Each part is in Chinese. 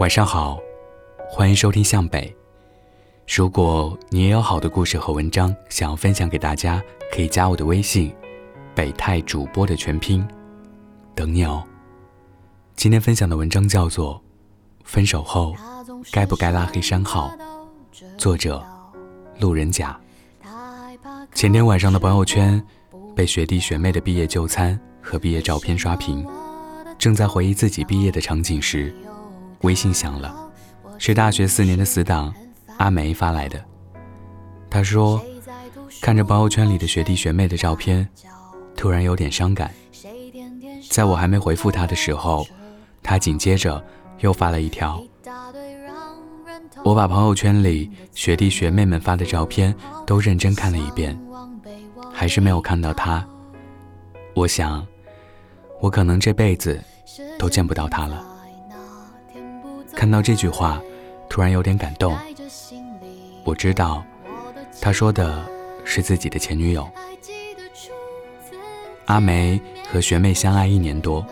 晚上好，欢迎收听向北。如果你也有好的故事和文章想要分享给大家，可以加我的微信“北泰主播”的全拼，等你哦。今天分享的文章叫做《分手后该不该拉黑删号》，作者路人甲。前天晚上的朋友圈被学弟学妹的毕业就餐和毕业照片刷屏，正在回忆自己毕业的场景时，微信响了，是大学四年的死党阿梅发来的。她说，看着朋友圈里的学弟学妹的照片，突然有点伤感。在我还没回复她的时候，她紧接着又发了一条。我把朋友圈里学弟学妹们发的照片都认真看了一遍，还是没有看到他。我想，我可能这辈子都见不到他了。看到这句话，突然有点感动。我知道，他说的是自己的前女友阿梅和学妹相爱一年多，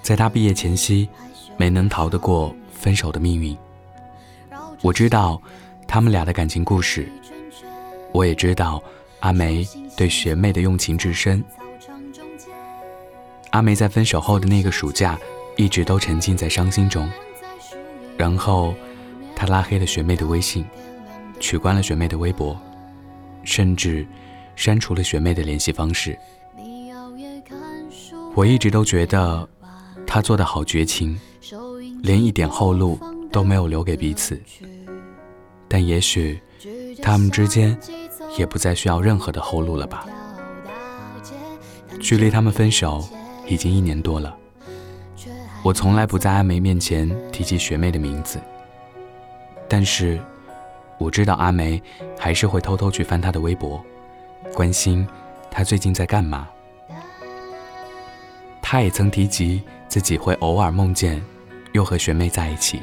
在她毕业前夕，没能逃得过分手的命运。我知道他们俩的感情故事，我也知道阿梅对学妹的用情至深。阿梅在分手后的那个暑假，一直都沉浸在伤心中。然后，他拉黑了学妹的微信，取关了学妹的微博，甚至删除了学妹的联系方式。我一直都觉得她做的好绝情，连一点后路。都没有留给彼此，但也许他们之间也不再需要任何的后路了吧。距离他们分手已经一年多了，我从来不在阿梅面前提起学妹的名字，但是我知道阿梅还是会偷偷去翻她的微博，关心她最近在干嘛。她也曾提及自己会偶尔梦见又和学妹在一起。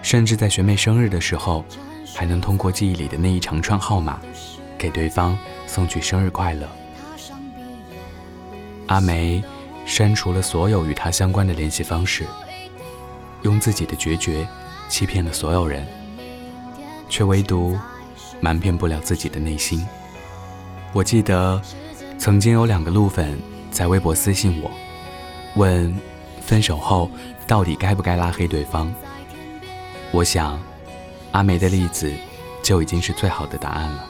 甚至在学妹生日的时候，还能通过记忆里的那一长串号码，给对方送去生日快乐。阿梅删除了所有与他相关的联系方式，用自己的决绝欺骗了所有人，却唯独瞒骗不了自己的内心。我记得曾经有两个路粉在微博私信我，问分手后到底该不该拉黑对方。我想，阿梅的例子就已经是最好的答案了。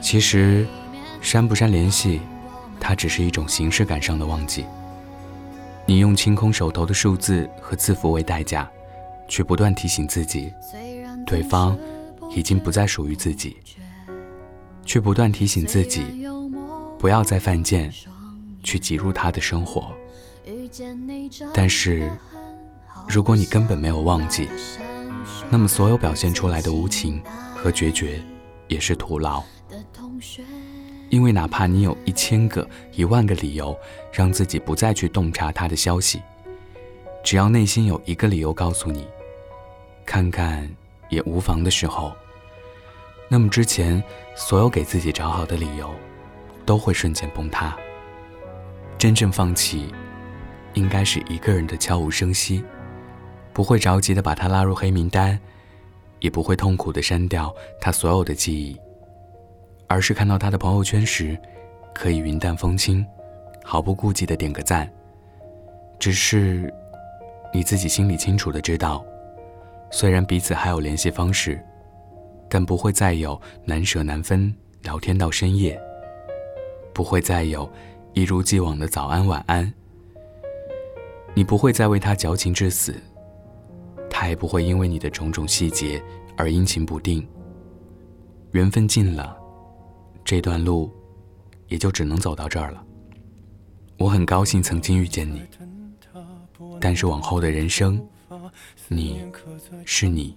其实，删不删联系，它只是一种形式感上的忘记。你用清空手头的数字和字符为代价，去不断提醒自己，对方已经不再属于自己；去不断提醒自己，不要再犯贱，去挤入他的生活。但是。如果你根本没有忘记，那么所有表现出来的无情和决绝也是徒劳。因为哪怕你有一千个、一万个理由让自己不再去洞察他的消息，只要内心有一个理由告诉你“看看也无妨”的时候，那么之前所有给自己找好的理由都会瞬间崩塌。真正放弃，应该是一个人的悄无声息。不会着急的把他拉入黑名单，也不会痛苦的删掉他所有的记忆，而是看到他的朋友圈时，可以云淡风轻，毫不顾忌的点个赞。只是，你自己心里清楚的知道，虽然彼此还有联系方式，但不会再有难舍难分聊天到深夜，不会再有一如既往的早安晚安。你不会再为他矫情至死。他也不会因为你的种种细节而阴晴不定。缘分尽了，这段路也就只能走到这儿了。我很高兴曾经遇见你，但是往后的人生，你是你，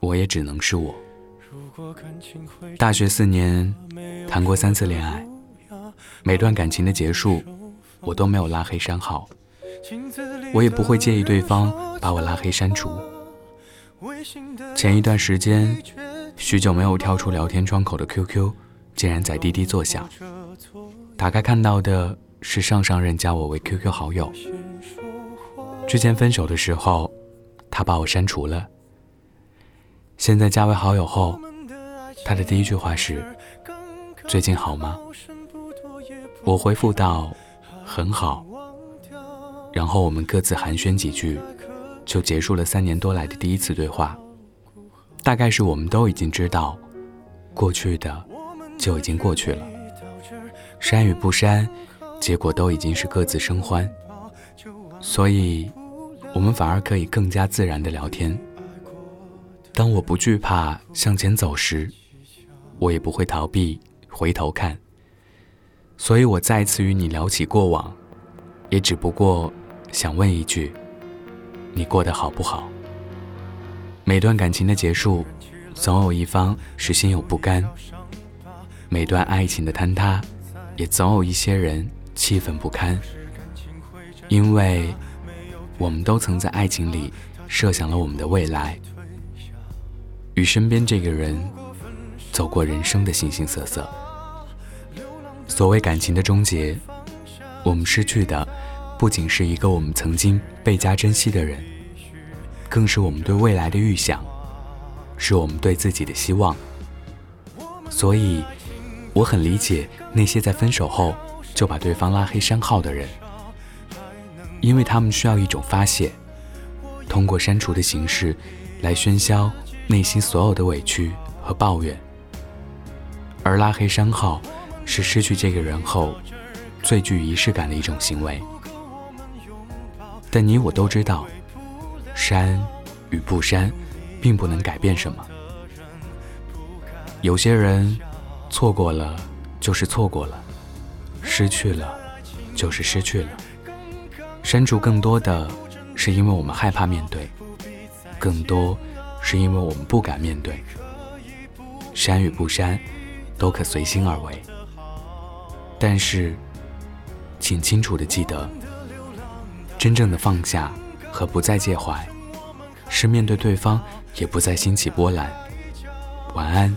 我也只能是我。大学四年，谈过三次恋爱，每段感情的结束，我都没有拉黑删号。我也不会介意对方把我拉黑删除。前一段时间，许久没有跳出聊天窗口的 QQ，竟然在滴滴作响。打开看到的是上上任加我为 QQ 好友。之前分手的时候，他把我删除了。现在加为好友后，他的第一句话是：“最近好吗？”我回复道：“很好。”然后我们各自寒暄几句，就结束了三年多来的第一次对话。大概是我们都已经知道，过去的就已经过去了，删与不删，结果都已经是各自生欢，所以，我们反而可以更加自然的聊天。当我不惧怕向前走时，我也不会逃避回头看。所以我再次与你聊起过往，也只不过想问一句：你过得好不好？每段感情的结束，总有一方是心有不甘；每段爱情的坍塌，也总有一些人气愤不堪。因为，我们都曾在爱情里设想了我们的未来，与身边这个人走过人生的形形色色。所谓感情的终结，我们失去的不仅是一个我们曾经倍加珍惜的人。更是我们对未来的预想，是我们对自己的希望。所以，我很理解那些在分手后就把对方拉黑删号的人，因为他们需要一种发泄，通过删除的形式来喧嚣内心所有的委屈和抱怨。而拉黑删号是失去这个人后最具仪式感的一种行为。但你我都知道。删与不删，并不能改变什么。有些人错过了就是错过了，失去了就是失去了。删除更多的是因为我们害怕面对，更多是因为我们不敢面对。删与不删，都可随心而为。但是，请清楚的记得，真正的放下。和不再介怀，是面对对方也不再兴起波澜。晚安。